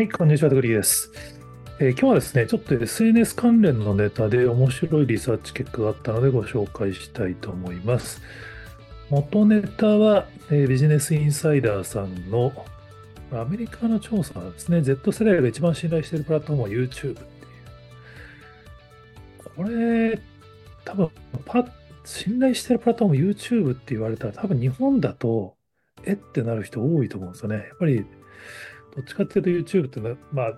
はい、こんにちは、グリーです、えー、今日はですね、ちょっと SNS 関連のネタで面白いリサーチ結果があったのでご紹介したいと思います。元ネタは、えー、ビジネスインサイダーさんのアメリカの調査ですね、Z 世代が一番信頼しているプラットフォームは YouTube っていう。これ、多分パ信頼しているプラットフォーム YouTube って言われたら、多分日本だと、えってなる人多いと思うんですよね。やっぱりどっちかっていうと YouTube っていうのは、まあ、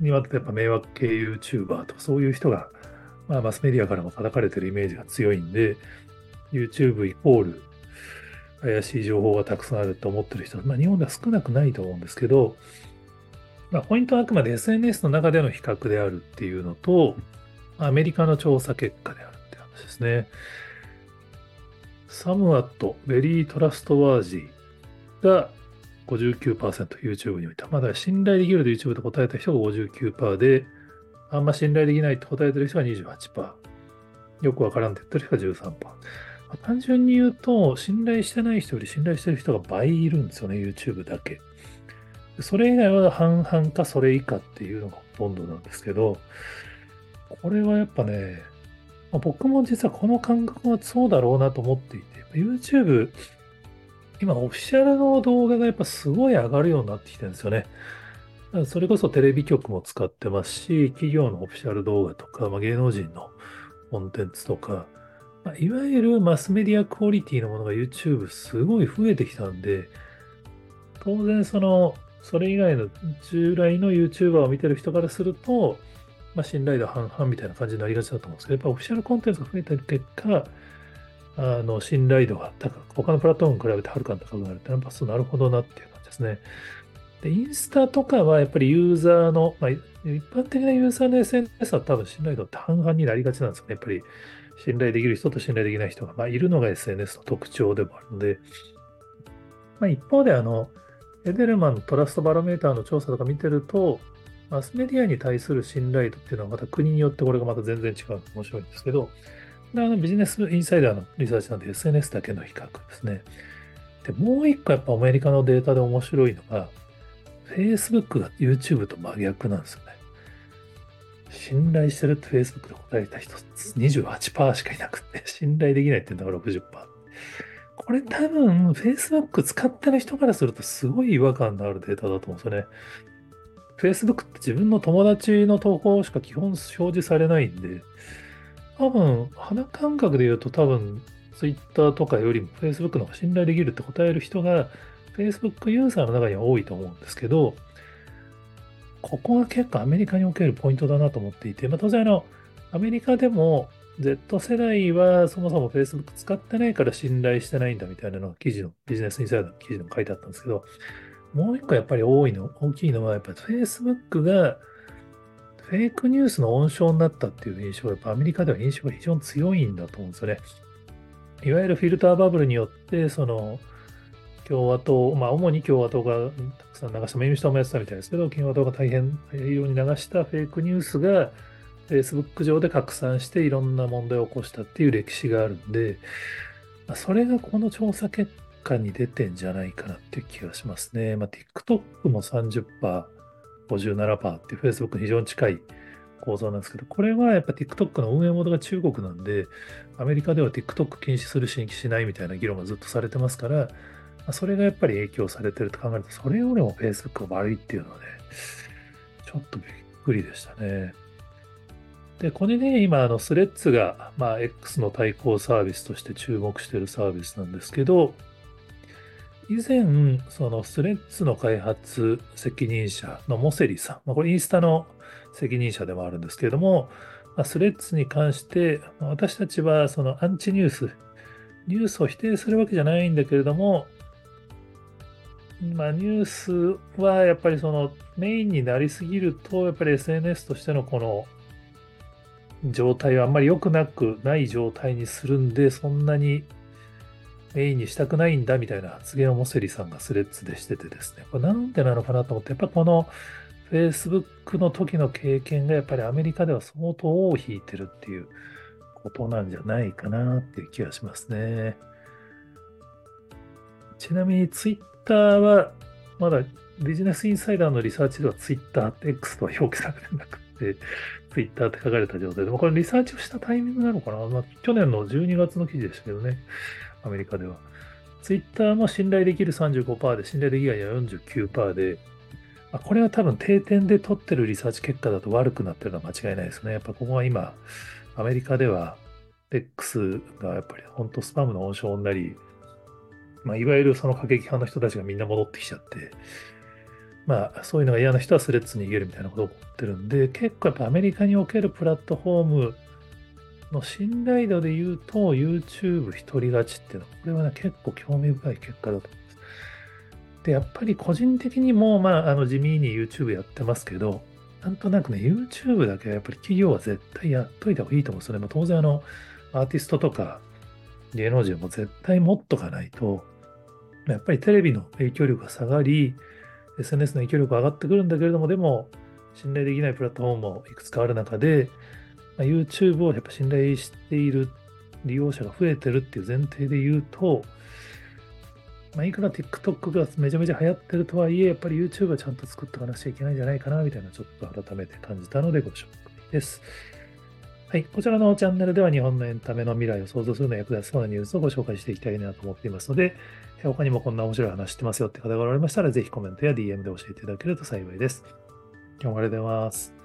今ってやっぱ迷惑系 YouTuber とかそういう人が、まあ、マスメディアからも叩かれてるイメージが強いんで、YouTube イコール怪しい情報がたくさんあると思ってる人は、まあ、日本では少なくないと思うんですけど、まあ、ポイントはあくまで SNS の中での比較であるっていうのと、アメリカの調査結果であるって話ですね。somewhat、very trustworthy が 59%YouTube においてはまだ信頼できると YouTube と答えた人が59%で、あんま信頼できないと答えてる人が28%。よくわからんって言ってる人が13%。単純に言うと、信頼してない人より信頼してる人が倍いるんですよね、YouTube だけ。それ以外は半々かそれ以下っていうのがほとんどなんですけど、これはやっぱね、まあ、僕も実はこの感覚はそうだろうなと思っていて、YouTube 今、オフィシャルの動画がやっぱすごい上がるようになってきてるんですよね。それこそテレビ局も使ってますし、企業のオフィシャル動画とか、まあ、芸能人のコンテンツとか、まあ、いわゆるマスメディアクオリティのものが YouTube すごい増えてきたんで、当然その、それ以外の従来の YouTuber を見てる人からすると、まあ、信頼度半々みたいな感じになりがちだと思うんですけど、やっぱオフィシャルコンテンツが増えてる結果、あの信頼度が高く、他のプラットフォームに比べてはるかに高くなるってやっぱそうなるほどなっていう感じですね。で、インスタとかはやっぱりユーザーの、まあ、一般的なユーザーの SNS は多分信頼度って半々になりがちなんですね。やっぱり信頼できる人と信頼できない人が、まあ、いるのが SNS の特徴でもあるので、まあ、一方であの、エデルマントラストバロメーターの調査とか見てると、マスメディアに対する信頼度っていうのはまた国によってこれがまた全然違う面白いんですけど、であのビジネスインサイダーのリサーチなんで SNS だけの比較ですね。で、もう一個やっぱアメリカのデータで面白いのが、Facebook が YouTube と真逆なんですよね。信頼してるって Facebook で答えた人28%しかいなくて、信頼できないっていうのが60%。これ多分 Facebook 使ってる人からするとすごい違和感のあるデータだと思うんですよね。Facebook って自分の友達の投稿しか基本表示されないんで、多分、肌感覚で言うと多分、Twitter とかよりも Facebook の方が信頼できるって答える人が Facebook ユーザーの中には多いと思うんですけど、ここが結構アメリカにおけるポイントだなと思っていて、まあ、当然あの、アメリカでも Z 世代はそもそも Facebook 使ってないから信頼してないんだみたいなのが記事の、ビジネスインサイドの記事でも書いてあったんですけど、もう一個やっぱり多いの、大きいのはやっぱり Facebook がフェイクニュースの温床になったっていう印象は、やっぱアメリカでは印象が非常に強いんだと思うんですよね。いわゆるフィルターバブルによって、その、共和党、まあ、主に共和党がたくさん流した、民主党もやってたみたいですけど、共和党が大変大量に流したフェイクニュースが、Facebook 上で拡散していろんな問題を起こしたっていう歴史があるんで、それがこの調査結果に出てんじゃないかなっていう気がしますね。まあ、TikTok も30%、57%っていう Facebook に非常に近い構造なんですけど、これはやっぱ TikTok の運営モードが中国なんで、アメリカでは TikTok 禁止する、新規しないみたいな議論がずっとされてますから、それがやっぱり影響されてると考えると、それよりも Facebook が悪いっていうのはね、ちょっとびっくりでしたね。で、これね、今、あの、スレッズが、まあ、X の対抗サービスとして注目してるサービスなんですけど、以前、そのスレッズの開発責任者のモセリさん、まあ、これインスタの責任者でもあるんですけれども、まあ、スレッズに関して、私たちはそのアンチニュース、ニュースを否定するわけじゃないんだけれども、まあ、ニュースはやっぱりそのメインになりすぎると、やっぱり SNS としてのこの状態はあんまり良くなくない状態にするんで、そんなにメインにしたくないんだみたいな発言をモセリさんがスレッズでしててですね、これなんでなのかなと思って、やっぱこの Facebook の時の経験がやっぱりアメリカでは相当尾を引いてるっていうことなんじゃないかなっていう気がしますね。ちなみに Twitter はまだビジネスインサイダーのリサーチでは Twitter、X とは表記されてなくて、Twitter って書かれた状態で、もこれリサーチをしたタイミングなのかな、まあ、去年の12月の記事でしたけどね、アメリカでは。Twitter も信頼できる35%で、信頼できないは49%で、あこれは多分定点で取ってるリサーチ結果だと悪くなってるのは間違いないですね。やっぱここは今、アメリカでは X がやっぱり本当スパムの温床になり、まあ、いわゆるその過激派の人たちがみんな戻ってきちゃって、まあ、そういうのが嫌な人はスレッズに逃げるみたいなことが起こってるんで、結構やっぱアメリカにおけるプラットフォームの信頼度で言うと、YouTube 一人勝ちっていうのは、これはね、結構興味深い結果だと思います。で、やっぱり個人的にも、まあ、あの地味に YouTube やってますけど、なんとなくね、YouTube だけはやっぱり企業は絶対やっといた方がいいと思うんですよね。まあ、当然、あの、アーティストとか芸能人も絶対持っとかないと、やっぱりテレビの影響力が下がり、SNS の影響力が上がってくるんだけれども、でも、信頼できないプラットフォームもいくつかある中で、ま、YouTube をやっぱ信頼している利用者が増えてるっていう前提で言うと、まあ、いくら TikTok がめちゃめちゃ流行ってるとはいえ、やっぱり YouTube はちゃんと作っておかなくちゃいけないんじゃないかな、みたいなちょっと改めて感じたのでご紹介です。はい。こちらのチャンネルでは日本のエンタメの未来を想像するのに役立ちそうなニュースをご紹介していきたいなと思っていますので、他にもこんな面白い話知ってますよって方がおられましたら、ぜひコメントや DM で教えていただけると幸いです。今日もありがとうございます。